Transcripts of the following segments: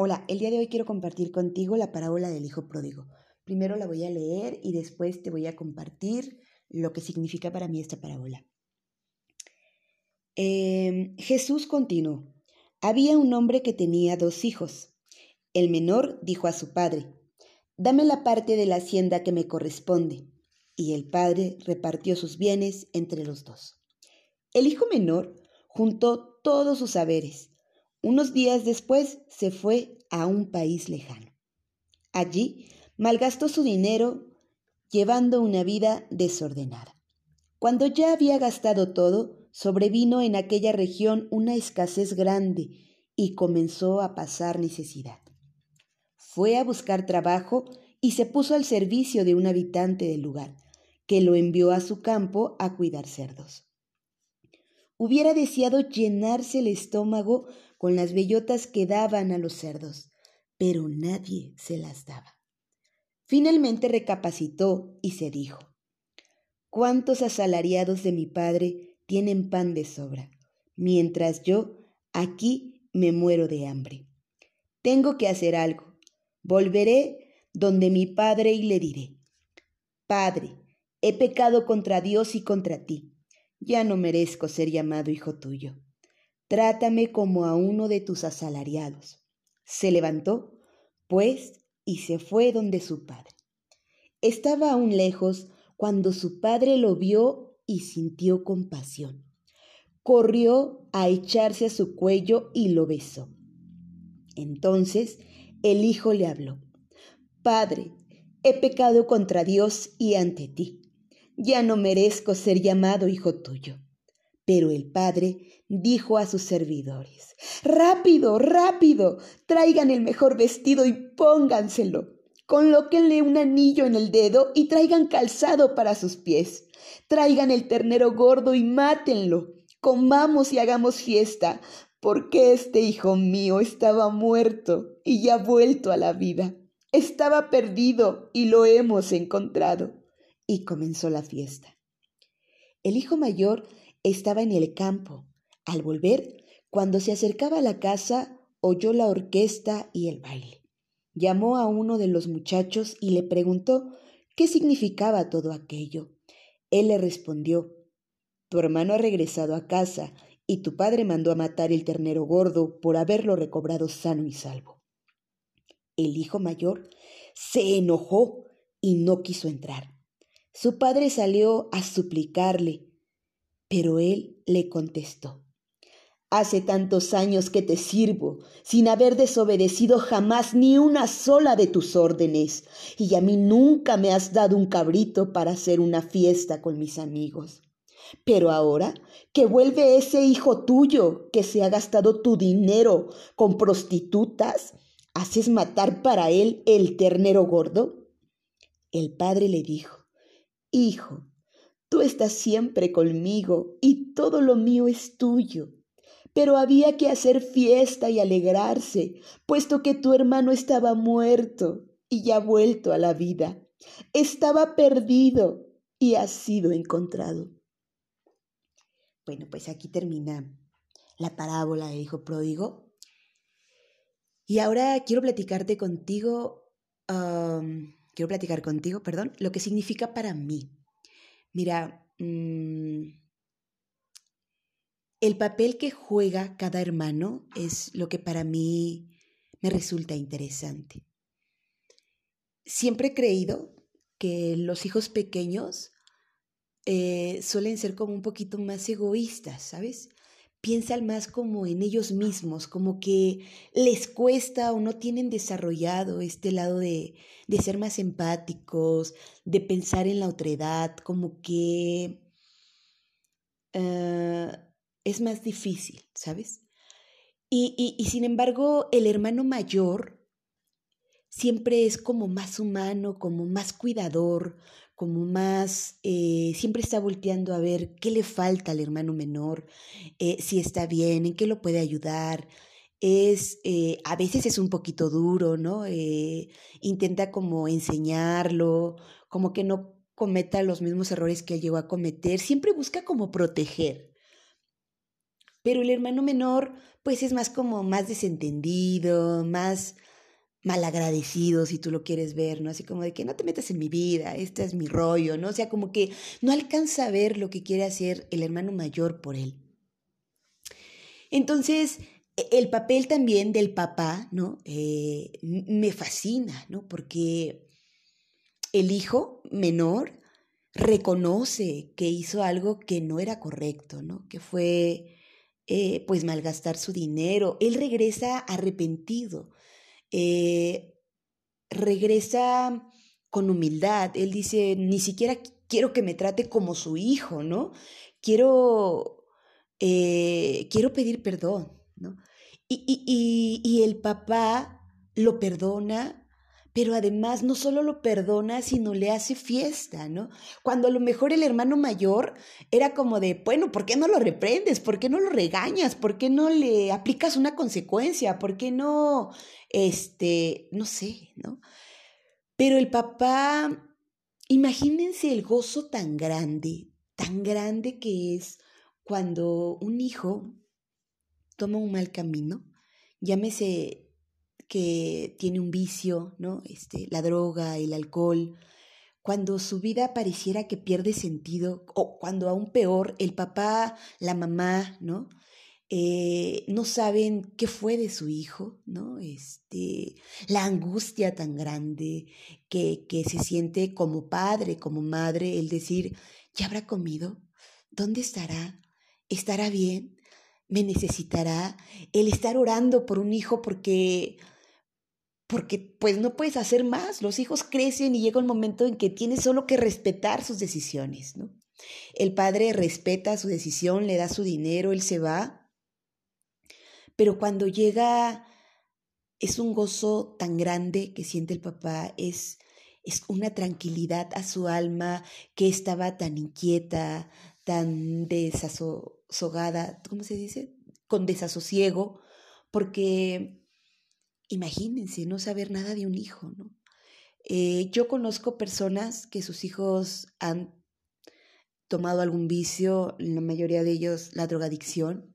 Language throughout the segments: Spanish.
Hola, el día de hoy quiero compartir contigo la parábola del Hijo Pródigo. Primero la voy a leer y después te voy a compartir lo que significa para mí esta parábola. Em, Jesús continuó. Había un hombre que tenía dos hijos. El menor dijo a su padre, Dame la parte de la hacienda que me corresponde. Y el padre repartió sus bienes entre los dos. El hijo menor juntó todos sus saberes unos días después se fue a un país lejano. Allí malgastó su dinero llevando una vida desordenada. Cuando ya había gastado todo, sobrevino en aquella región una escasez grande y comenzó a pasar necesidad. Fue a buscar trabajo y se puso al servicio de un habitante del lugar, que lo envió a su campo a cuidar cerdos. Hubiera deseado llenarse el estómago con las bellotas que daban a los cerdos, pero nadie se las daba. Finalmente recapacitó y se dijo, ¿cuántos asalariados de mi padre tienen pan de sobra, mientras yo aquí me muero de hambre? Tengo que hacer algo. Volveré donde mi padre y le diré, Padre, he pecado contra Dios y contra ti. Ya no merezco ser llamado hijo tuyo trátame como a uno de tus asalariados. Se levantó, pues, y se fue donde su padre. Estaba aún lejos cuando su padre lo vio y sintió compasión. Corrió a echarse a su cuello y lo besó. Entonces el hijo le habló, Padre, he pecado contra Dios y ante ti. Ya no merezco ser llamado hijo tuyo. Pero el padre dijo a sus servidores, Rápido, rápido, traigan el mejor vestido y pónganselo. Colóquenle un anillo en el dedo y traigan calzado para sus pies. Traigan el ternero gordo y mátenlo. Comamos y hagamos fiesta, porque este hijo mío estaba muerto y ya vuelto a la vida. Estaba perdido y lo hemos encontrado. Y comenzó la fiesta. El hijo mayor estaba en el campo. Al volver, cuando se acercaba a la casa, oyó la orquesta y el baile. Llamó a uno de los muchachos y le preguntó qué significaba todo aquello. Él le respondió, Tu hermano ha regresado a casa y tu padre mandó a matar el ternero gordo por haberlo recobrado sano y salvo. El hijo mayor se enojó y no quiso entrar. Su padre salió a suplicarle pero él le contestó, Hace tantos años que te sirvo, sin haber desobedecido jamás ni una sola de tus órdenes, y a mí nunca me has dado un cabrito para hacer una fiesta con mis amigos. Pero ahora que vuelve ese hijo tuyo que se ha gastado tu dinero con prostitutas, ¿haces matar para él el ternero gordo? El padre le dijo, Hijo, Tú estás siempre conmigo y todo lo mío es tuyo. Pero había que hacer fiesta y alegrarse, puesto que tu hermano estaba muerto y ya vuelto a la vida. Estaba perdido y ha sido encontrado. Bueno, pues aquí termina la parábola hijo pródigo. Y ahora quiero platicarte contigo, quiero platicar contigo, perdón, lo que significa para mí Mira, mm, el papel que juega cada hermano es lo que para mí me resulta interesante. Siempre he creído que los hijos pequeños eh, suelen ser como un poquito más egoístas, ¿sabes? Piensan más como en ellos mismos, como que les cuesta o no tienen desarrollado este lado de, de ser más empáticos, de pensar en la otredad, como que ah, es más difícil, ¿sabes? Y, y sin embargo, el hermano mayor siempre es como más humano, como más cuidador, como más, eh, siempre está volteando a ver qué le falta al hermano menor, eh, si está bien, en qué lo puede ayudar. Es, eh, a veces es un poquito duro, ¿no? intenta como enseñarlo, como que no cometa los mismos errores que él llegó a cometer, siempre busca como proteger. Pero el hermano menor, pues es más como más desentendido, más malagradecido, si tú lo quieres ver, ¿no? Así como de que no te metas en mi vida, este es mi rollo, ¿no? O sea, como que no alcanza a ver lo que quiere hacer el hermano mayor por él. Entonces, e, el papel también del papá, ¿no? Eh, me fascina, ¿no? Porque el hijo menor reconoce que hizo algo que no era correcto, ¿no? Que fue, eh, pues, malgastar su dinero. Él regresa arrepentido, eh, regresa con humildad. Él dice, ni siquiera quiero que me trate como su hijo, ¿no? Quiero, eh, quiero pedir perdón, ¿no? Y, y, y, y el papá lo perdona pero además no solo lo perdona, sino le hace fiesta, ¿no? Cuando a lo mejor el hermano mayor era como de, bueno, ¿por qué no lo reprendes? ¿Por qué no lo regañas? ¿Por qué no le aplicas una consecuencia? ¿Por qué no, este, no sé, ¿no? Pero el papá, imagínense el gozo tan grande, tan grande que es cuando un hijo toma un mal camino, llámese que tiene un vicio, ¿no? Este, la droga, el alcohol, cuando su vida pareciera que pierde sentido, o cuando aún peor, el papá, la mamá, ¿no? Eh, no saben qué fue de su hijo, ¿no? Este, la angustia tan grande que, que se siente como padre, como madre, el decir, ¿ya habrá comido? ¿Dónde estará? ¿Estará bien? ¿Me necesitará? El estar orando por un hijo porque porque pues no puedes hacer más. Los hijos crecen y llega un momento en que tienes solo que respetar sus decisiones, ¿no? El padre respeta su decisión, le da su dinero, él se va. Pero cuando llega es un gozo tan grande que siente el papá, es es una tranquilidad a su alma que estaba tan inquieta, tan desasogada, ¿cómo se dice? Con desasosiego, porque imagínense no saber nada de un hijo, ¿no? Eh, yo conozco personas que sus hijos han tomado algún vicio, la mayoría de ellos la drogadicción,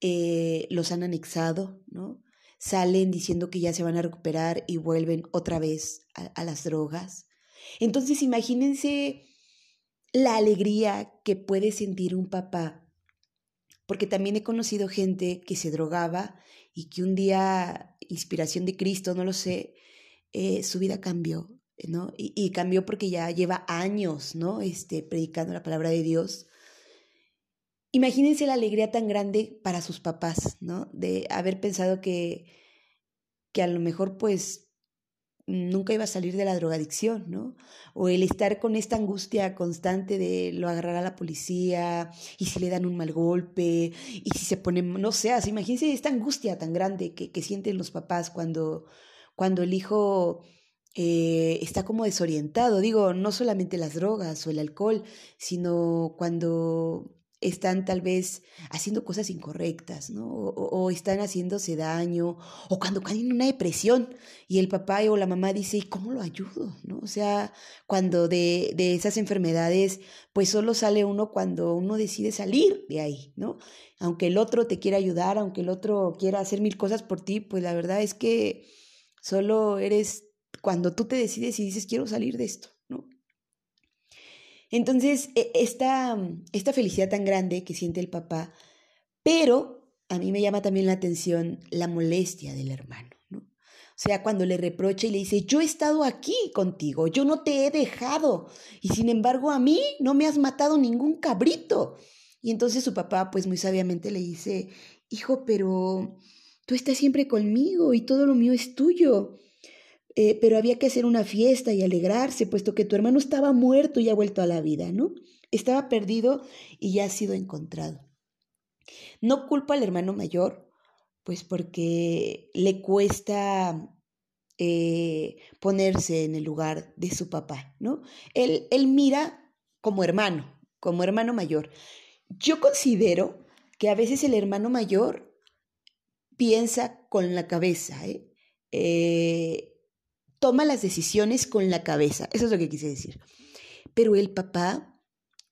eh, los han anexado, ¿no? Salen diciendo que ya se van a recuperar y vuelven otra vez a las drogas. Entonces imagínense la alegría que puede sentir un papá, porque también he conocido gente que se drogaba y que un día, inspiración de Cristo, no lo sé, eh, su vida cambió, ¿no? Y, cambió porque ya lleva años, ¿no? Este, predicando la palabra de Dios. Imagínense la alegría tan grande para sus papás, ¿no? De haber pensado que, que a lo mejor pues nunca iba a salir de la drogadicción, ¿no? O el estar con esta angustia constante de lo agarrar a la policía y si le dan un mal golpe y si se pone, no sé, imagínense esta angustia tan grande que, que sienten los papás cuando, cuando el hijo eh, está como desorientado. Digo, no solamente las drogas o el alcohol, sino cuando están tal vez haciendo cosas incorrectas, ¿no? O, están haciéndose daño, o cuando caen en una depresión y el papá o la mamá dice, ¿y cómo lo ayudo? ¿no? O sea, cuando de, de esas enfermedades, pues solo sale uno cuando uno decide salir de ahí, ¿no? Aunque el otro te quiera ayudar, aunque el otro quiera hacer mil cosas por ti, pues la verdad es que solo eres cuando tú te decides y dices, quiero salir de esto. Entonces, e, esta, esta felicidad tan grande que siente el papá, pero a mí me llama también la atención la molestia del hermano, ¿no? O sea, cuando le reprocha y le dice, yo he estado aquí contigo, yo no te he dejado, y sin embargo a mí no me has matado ningún cabrito. Y entonces su papá, pues muy sabiamente le dice, hijo, pero tú estás siempre conmigo y todo lo mío es tuyo. Eh, pero había que hacer una fiesta y alegrarse, puesto que tu hermano estaba muerto y ha vuelto a la vida, ¿no? Estaba perdido y ya ha sido encontrado. No culpa al hermano mayor, pues porque le cuesta eh, ponerse en el lugar de su papá, ¿no? Él, él mira como hermano, como hermano mayor. Yo considero que a veces el hermano mayor piensa con la cabeza, ¿eh? eh toma las decisiones con la cabeza. Eso es lo que quise decir. Pero el papá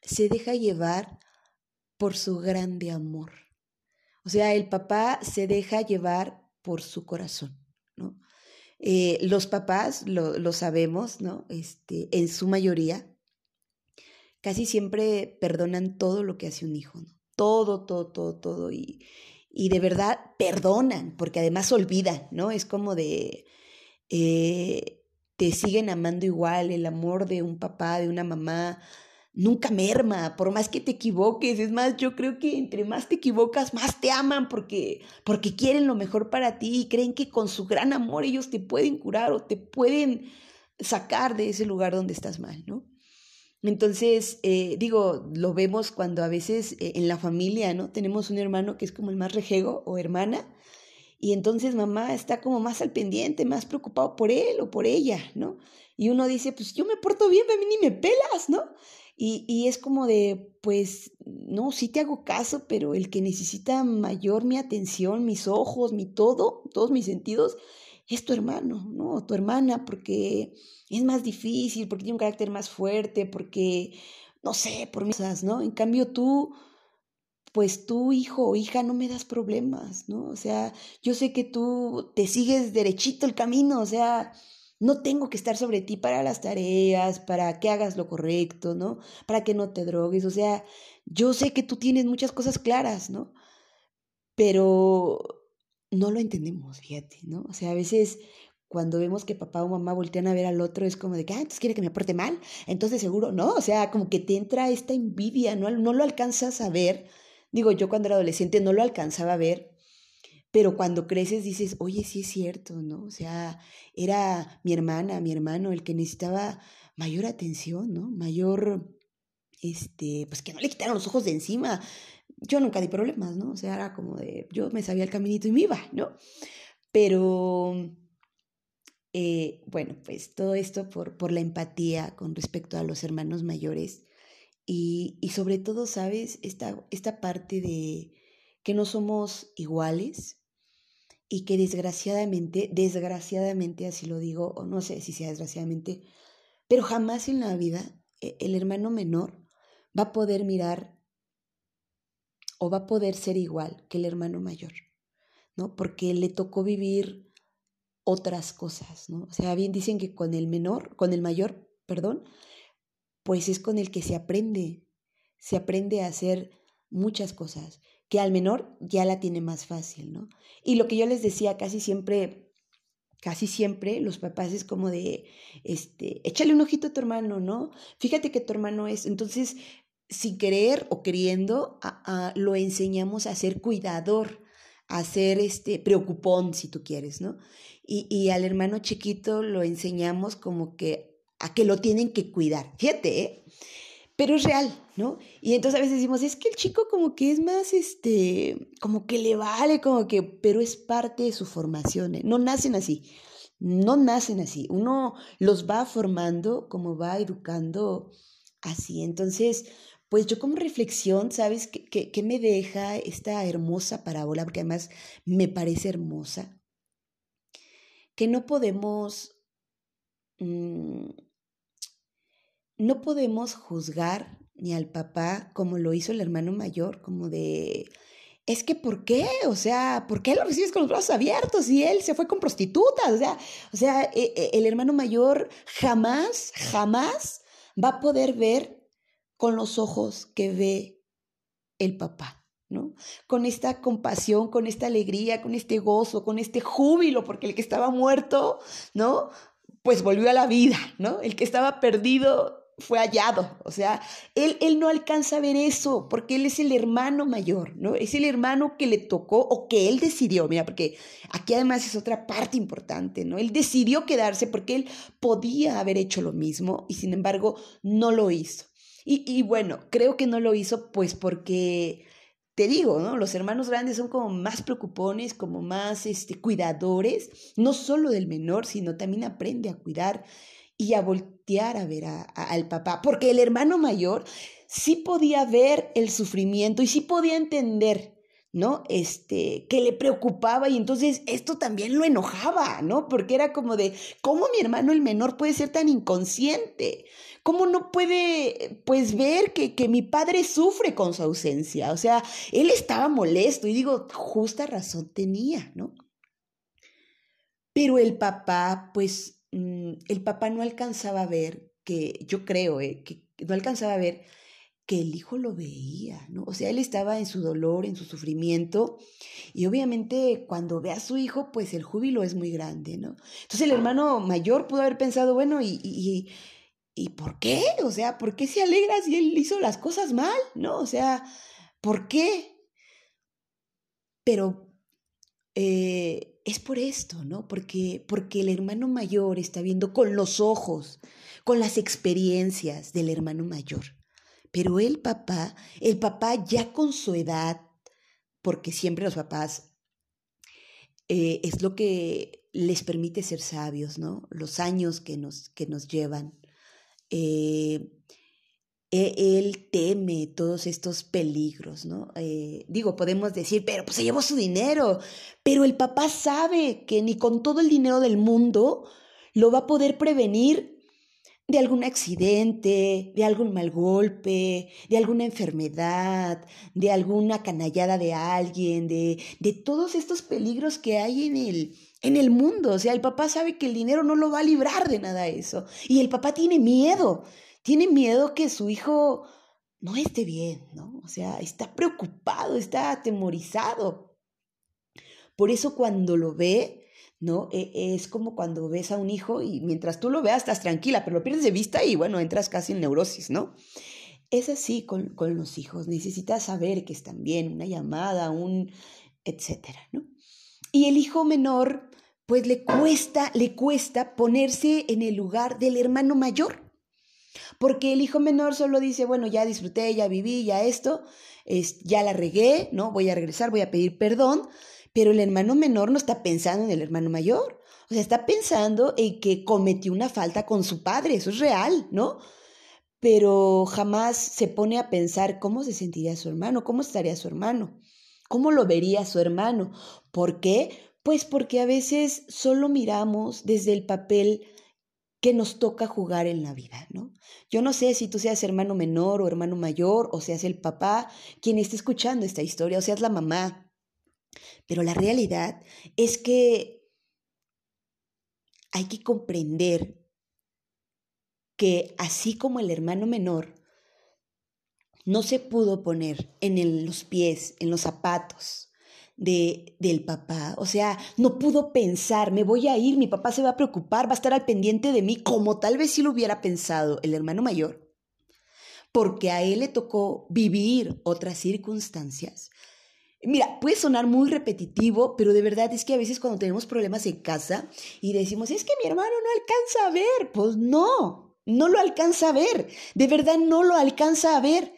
se deja llevar por su grande amor, O sea, el papá se deja llevar por su corazón, ¿no? Eh, los papás, lo, lo, sabemos, ¿no? Este, en su mayoría, casi siempre perdonan todo lo que hace un hijo, ¿no? Todo, todo, todo, todo. Y, y de verdad perdonan, porque además olvidan, ¿no? Es como de, eh, te siguen amando igual, el amor de un papá, de una mamá, nunca merma, por más que te equivoques. Es más, yo creo que entre más te equivocas, más te aman porque, porque quieren lo mejor para ti y creen que con su gran amor ellos te pueden curar o te pueden sacar de ese lugar donde estás mal, ¿no? Entonces, eh, digo, lo vemos cuando a veces eh, en la familia, ¿no? Tenemos un hermano que es como el más rejego o hermana, y entonces mamá está como más al pendiente, más preocupado por él o por ella, ¿no? Y uno dice, pues yo me porto bien, a ni me pelas, ¿no? Y, y es como de, pues, no, sí te hago caso, pero el que necesita mayor mi atención, mis ojos, mi todo, todos mis sentidos, es tu hermano, ¿no? Tu hermana, porque es más difícil, porque tiene un carácter más fuerte, porque, no sé, por cosas, ¿no? En cambio tú, pues tú, hijo o hija, no me das problemas, ¿no? O sea, yo sé que tú te sigues derechito el camino, o sea, no tengo que estar sobre ti para las tareas, para que hagas lo correcto, ¿no? Para que no te drogues, o sea, yo sé que tú tienes muchas cosas claras, ¿no? Pero no lo entendemos, fíjate, ¿no? O sea, a veces cuando vemos que papá o mamá voltean a ver al otro es como de que, ah, entonces quiere que me porte mal, entonces seguro, no, o sea, como que te entra esta envidia, no, no lo alcanzas a ver. Digo, yo cuando era adolescente no lo alcanzaba a ver, pero cuando creces dices, oye, sí es cierto, ¿no? O sea, era mi hermana, mi hermano el que necesitaba mayor atención, ¿no? Mayor, este, pues que no le quitaron los ojos de encima, yo nunca di problemas, ¿no? O sea, era como de, yo me sabía el caminito y me iba, ¿no? Pero, eh, bueno, pues todo esto por, por la empatía con respecto a los hermanos mayores y, y sobre todo, ¿sabes? Esta, esta parte de que no somos iguales y que desgraciadamente, desgraciadamente así lo digo, o no sé si sea desgraciadamente, pero jamás en la vida eh, el hermano menor va a poder mirar o va a poder ser igual que el hermano mayor, ¿no? Porque le tocó vivir otras cosas, ¿no? O sea, bien dicen que con el menor, con el mayor, perdón, pues es con el que se aprende, se aprende a hacer muchas cosas, que al menor ya la tiene más fácil, ¿no? Y lo que yo les decía, casi siempre, casi siempre los papás es como de, este, échale un ojito a tu hermano, ¿no? Fíjate que tu hermano es, entonces sin querer o queriendo, lo enseñamos a ser cuidador, a ser este, preocupón, si tú quieres, ¿no? Y, y, al hermano chiquito lo enseñamos como que a que lo tienen que cuidar. Fíjate, ¿eh? Pero es real, ¿no? Y entonces a veces decimos, es que el chico como que es más, este, como que le vale, como que, pero es parte de su formación, ¿eh? No nacen así, no nacen así. Uno los va formando como va educando así. Entonces, pues yo como reflexión, ¿sabes qué, me deja esta hermosa parábola? Porque además me parece hermosa. Que no podemos, mm, no podemos juzgar ni al papá como lo hizo el hermano mayor, como de, es que ¿por qué? O sea, ¿por qué lo recibes con los brazos abiertos? Y él se fue con prostitutas. O sea, o sea, e, e, el hermano mayor jamás, jamás va a poder ver con los ojos que ve el papá, ¿no? Con esta compasión, con esta alegría, con este gozo, con este júbilo, porque el que estaba muerto, ¿no? Pues volvió a la vida, ¿no? El que estaba perdido fue hallado. O sea, él, él no alcanza a ver eso porque él es el hermano mayor, ¿no? Es el hermano que le tocó o que él decidió, mira, porque aquí además es otra parte importante, ¿no? Él decidió quedarse porque él podía haber hecho lo mismo y sin embargo no lo hizo. Y, bueno, creo que no lo hizo pues porque, te digo, ¿no? Los hermanos grandes son como más preocupones, como más este, cuidadores, no solo del menor, sino también aprende a cuidar y a voltear a ver al papá, porque el hermano mayor sí podía ver el sufrimiento y sí podía entender ¿no? Este, que le preocupaba y entonces esto también lo enojaba, ¿no? Porque era como de, ¿cómo mi hermano el menor puede ser tan inconsciente? ¿Cómo no puede, pues, ver que, que mi padre sufre con su ausencia? O sea, él estaba molesto y digo, justa razón tenía, ¿no? Pero el papá, pues, mm, el papá no alcanzaba a ver que, yo creo, eh, que no alcanzaba a ver que el hijo lo veía, ¿no? O sea, él estaba en su dolor, en su sufrimiento, y obviamente cuando ve a su hijo, pues el júbilo es muy grande, ¿no? Entonces el hermano mayor pudo haber pensado, bueno, ¿y, y, y por qué? O sea, ¿por qué se alegra si él hizo las cosas mal, ¿no? O sea, ¿por qué? Pero eh, es por esto, ¿no? Porque, porque el hermano mayor está viendo con los ojos, con las experiencias del hermano mayor. Pero el papá, el papá ya con su edad, porque siempre los papás eh, es lo que les permite ser sabios, ¿no? Los años que nos, que nos llevan. Eh, él teme todos estos peligros, ¿no? Eh, digo, podemos decir, pero pues se llevó su dinero, pero el papá sabe que ni con todo el dinero del mundo lo va a poder prevenir de algún accidente, de algún mal golpe, de alguna enfermedad, de alguna canallada de alguien, de, de todos estos peligros que hay en el, en el mundo. O sea, el papá sabe que el dinero no lo va a librar de nada eso. Y el papá tiene miedo, tiene miedo que su hijo no esté bien, ¿no? O sea, está preocupado, está atemorizado. Por eso cuando lo ve, ¿no? E, es como cuando ves a un hijo y mientras tú lo veas estás tranquila, pero lo pierdes de vista y bueno, entras casi en neurosis, ¿no? Es así con, con los hijos, necesitas saber que están bien, una llamada, un etcétera, ¿no? Y el hijo menor, pues le cuesta, le cuesta ponerse en el lugar del hermano mayor. Porque el hijo menor solo dice, bueno, ya disfruté, ya viví, ya esto, es, ya la regué, ¿no? Voy a regresar, voy a pedir perdón, pero el hermano menor no está pensando en el hermano mayor. O sea, está pensando en que cometió una falta con su padre. Eso es real, ¿no? Pero jamás se pone a pensar cómo se sentiría su hermano, cómo estaría su hermano, cómo lo vería su hermano. ¿Por qué? Pues porque a veces solo miramos desde el papel que nos toca jugar en la vida, ¿no? Yo no sé si tú seas hermano menor o hermano mayor, o seas el papá quien esté escuchando esta historia, o seas la mamá, pero la realidad es que hay que comprender que así como el hermano menor no se pudo poner en los pies, en los zapatos de, del papá, o sea, no pudo pensar, me voy a ir, mi papá se va a preocupar, va a estar al pendiente de mí, como tal vez si lo hubiera pensado el hermano mayor, porque a él le tocó vivir otras circunstancias Mira, puede sonar muy repetitivo, pero de verdad es que a veces cuando tenemos problemas en casa y decimos, es que mi hermano no alcanza a ver, pues no, no lo alcanza a ver, de verdad no lo alcanza a ver.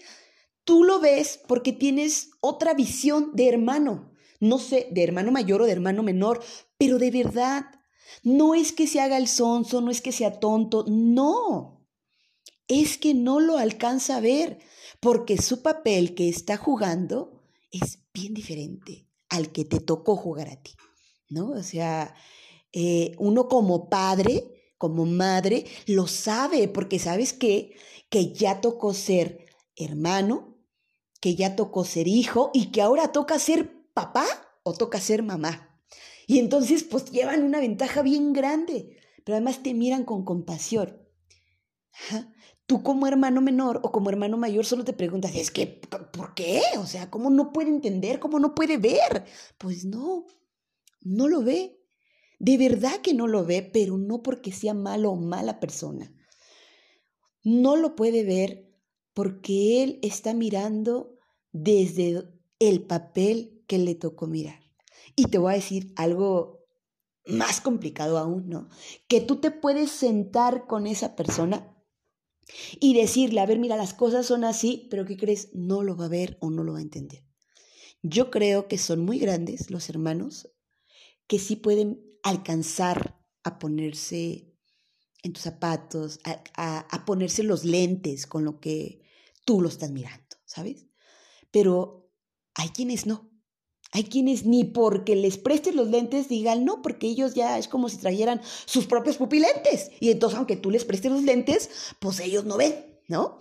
Tú lo ves porque tienes otra visión de hermano, no sé, de hermano mayor o de hermano menor, pero de verdad, no es que se haga el sonso, no es que sea tonto, no, es que no lo alcanza a ver, porque su papel que está jugando es bien diferente al que te tocó jugar a ti, ¿no? O sea, eh, uno como padre, como madre, lo sabe porque sabes que, que ya tocó ser hermano, que ya tocó ser hijo y que ahora toca ser papá o toca ser mamá. Y entonces pues llevan una ventaja bien grande, pero además te miran con compasión. Tú como hermano menor o como hermano mayor solo te preguntas, es que, ¿por qué? O sea, ¿cómo no puede entender? ¿Cómo no puede ver? Pues no, no lo ve. De verdad que no lo ve, pero no porque sea malo o mala persona. No lo puede ver porque él está mirando desde el papel que le tocó mirar. Y te voy a decir algo más complicado aún, ¿no? Que tú te puedes sentar con esa persona y decirle, a ver, mira, las cosas son así, pero ¿qué crees? No lo va a ver o no lo va a entender. Yo creo que son muy grandes los hermanos que sí pueden alcanzar a ponerse en tus zapatos, a, a, ponerse los lentes con lo que tú lo estás mirando, ¿sabes? Pero hay quienes no. Hay quienes ni porque les prestes los lentes digan no, porque ellos ya es como si trajeran sus propios pupilentes. Y entonces, aunque tú les prestes los lentes, pues ellos no ven, ¿no?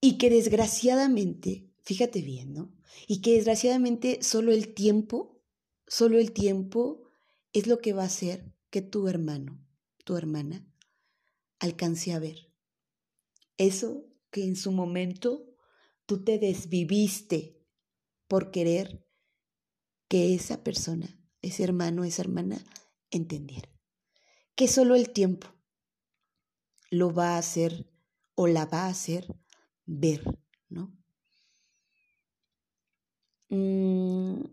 Y que desgraciadamente, fíjate bien, ¿no? Y que desgraciadamente solo el tiempo, solo el tiempo es lo que va a hacer que tu hermano, tu hermana, alcance a ver. Eso que en su momento tú te desviviste por querer que esa persona, ese hermano, esa hermana, entendiera. Que solo el tiempo lo va a hacer o la va a hacer ver, ¿no? Mm,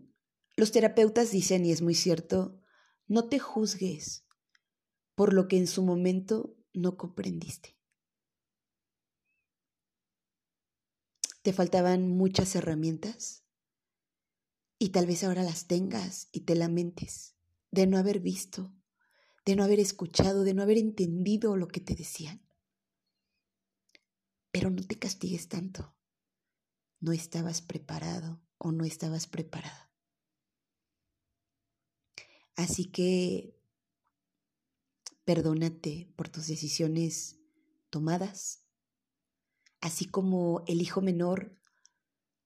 los terapeutas dicen, y es muy cierto, no te juzgues por lo que en su momento no comprendiste. Te faltaban muchas herramientas y tal vez ahora las tengas y te lamentes de no haber visto, de no haber escuchado, de no haber entendido lo que te decían. Pero no te castigues tanto. No estabas preparado o no estabas preparada. Así que perdónate por tus decisiones tomadas, así como el hijo menor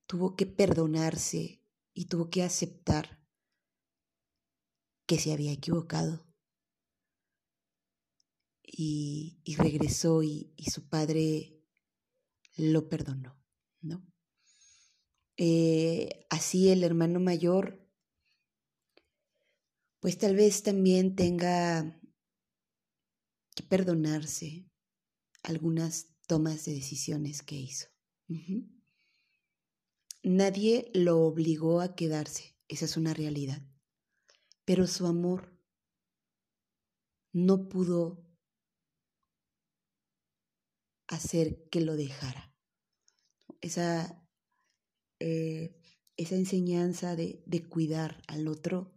tuvo que perdonarse y tuvo que aceptar que se había equivocado. Y, regresó y, su padre lo perdonó, ¿no? Eh, así el hermano mayor, pues tal vez también tenga que perdonarse algunas tomas de decisiones que hizo. Nadie lo obligó a quedarse, esa es una realidad, pero su amor no pudo hacer que lo dejara. Esa, eh, esa enseñanza de, de cuidar al otro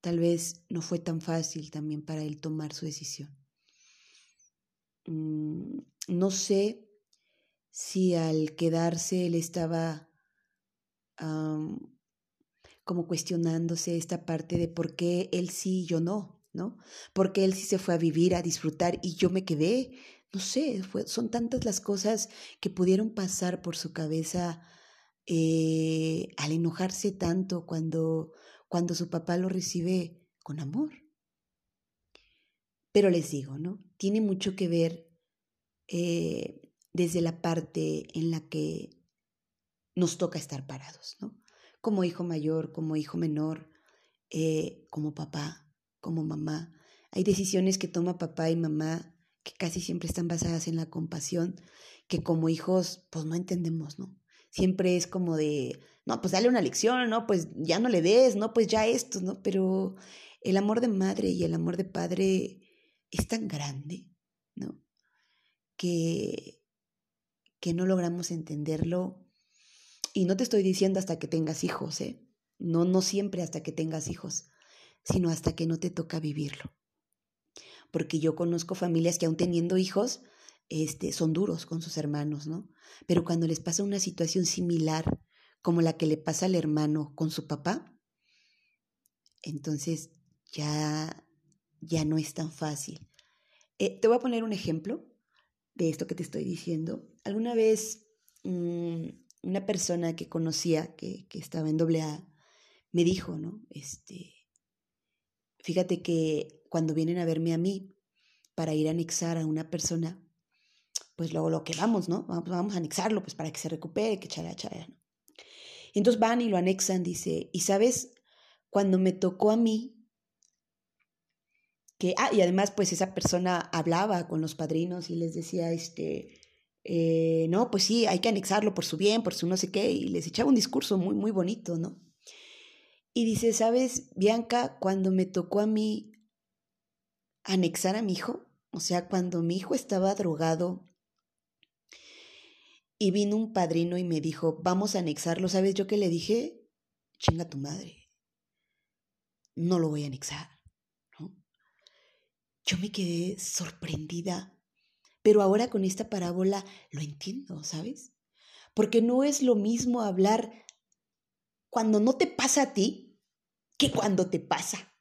tal vez no fue tan fácil también para él tomar su decisión. Mm, no sé si al quedarse él estaba como cuestionándose esta parte de por qué él sí y yo no, ¿no? Porque él sí se fue a vivir, a disfrutar y yo me quedé, no sé, son tantas las cosas que pudieron pasar por su cabeza eh, al enojarse tanto cuando, cuando su papá lo recibe con amor. Pero les digo, ¿no? Tiene mucho que ver eh, desde la parte en la que nos toca estar parados, ¿no? Como hijo mayor, como hijo menor, eh, como papá, como mamá. Hay decisiones que toma papá y mamá que casi siempre están basadas en la compasión, que como hijos, pues no entendemos, ¿no? Siempre es como de, no, pues dale una lección, ¿no? Pues ya no le des, ¿no? Pues ya esto, ¿no? Pero el amor de madre y el amor de padre es tan grande, ¿no? Que, que no logramos entenderlo. Y no te estoy diciendo hasta que tengas hijos, ¿eh? No, no siempre hasta que tengas hijos, sino hasta que no te toca vivirlo. Porque yo conozco familias que aún teniendo hijos, este, son duros con sus hermanos, ¿no? Pero cuando les pasa una situación similar como la que le pasa al hermano con su papá, entonces ya, ya no es tan fácil. Eh, te voy a poner un ejemplo de esto que te estoy diciendo. Alguna vez mm, una persona que conocía, que, que estaba en doble A, me dijo, ¿no? Este, fíjate que cuando vienen a verme a mí para ir a anexar a una persona, pues luego lo que vamos, ¿no? Vamos, vamos a anexarlo, pues para que se recupere, que chala, chala, ¿no? Y entonces van y lo anexan, dice, y sabes, cuando me tocó a mí, que, ah, y además pues esa persona hablaba con los padrinos y les decía, este, eh, no, pues sí, hay que anexarlo por su bien, por su no sé qué, y les echaba un discurso muy, muy bonito, ¿no? Y dice, ¿sabes, Bianca, cuando me tocó a mí anexar a mi hijo? O sea, cuando mi hijo estaba drogado y vino un padrino y me dijo, vamos a anexarlo, ¿sabes yo qué le dije? Chinga tu madre. No lo voy a anexar. Yo me quedé sorprendida, pero ahora con esta parábola lo entiendo, ¿sabes? Porque no es lo mismo hablar cuando no te pasa a ti que cuando te pasa.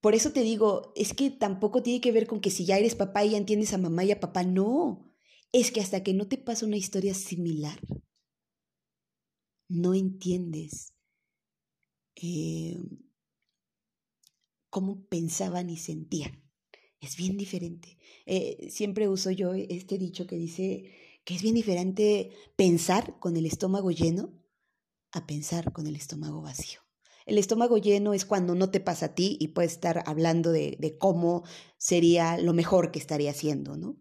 Por eso te digo, es que tampoco tiene que ver con que si ya eres papá y ya entiendes a mamá y a papá, no. Es que hasta que no te pasa una historia similar, no entiendes eh, cómo pensaban y sentían. Es bien diferente. Eh, siempre uso yo este dicho que dice que es bien diferente pensar con el estómago lleno a pensar con el estómago vacío. El estómago lleno es cuando no te pasa a ti y puedes estar hablando de, de cómo sería lo mejor que estaría haciendo, ¿no?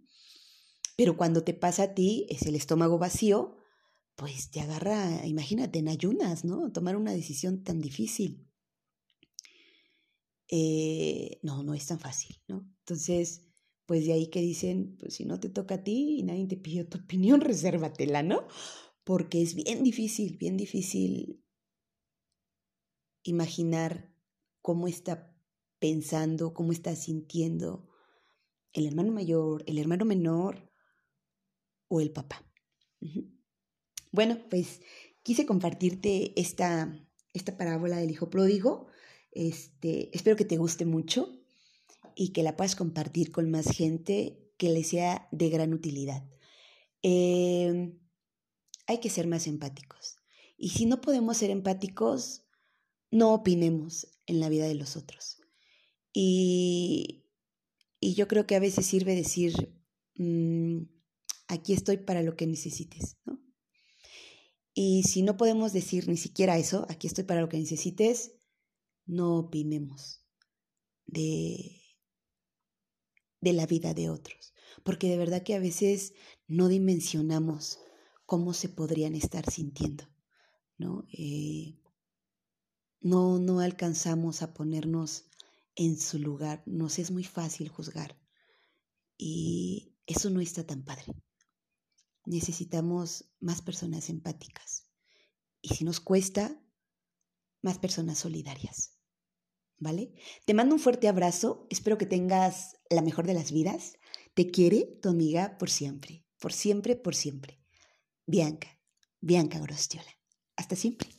Pero cuando te pasa a ti, es el estómago vacío, pues te agarra, imagínate, en ayunas, ¿no? Tomar una decisión tan difícil. Eh, no, no es tan fácil, ¿no? Entonces, pues de ahí que dicen, pues si no te toca a ti y nadie te pidió tu opinión, resérvatela, ¿no? Porque es bien difícil, bien difícil imaginar cómo está pensando, cómo está sintiendo el hermano mayor, el hermano menor o el papá. Bueno, pues quise compartirte esta, esta parábola del hijo pródigo. Este, espero que te guste mucho y que la puedas compartir con más gente que le sea de gran utilidad. Em, hay que ser más empáticos. Y si no podemos ser empáticos, no opinemos en la vida de los otros. Y, yo creo que a veces sirve decir, mm, aquí estoy para lo que necesites, ¿no? Y si no podemos decir ni siquiera eso, aquí estoy para lo que necesites, no opinemos de, de la vida de otros. Porque de verdad que a veces no dimensionamos cómo se podrían estar sintiendo, ¿no? Eh, no, no alcanzamos a ponernos en su lugar, nos es muy fácil juzgar y eso no está tan padre necesitamos más personas empáticas. Y si nos cuesta, más personas solidarias. ¿Vale? Te mando un fuerte abrazo. Espero que tengas la mejor de las vidas. Te quiere tu amiga por siempre. Por siempre, por siempre. Bianca. Bianca Grostiola. Hasta siempre.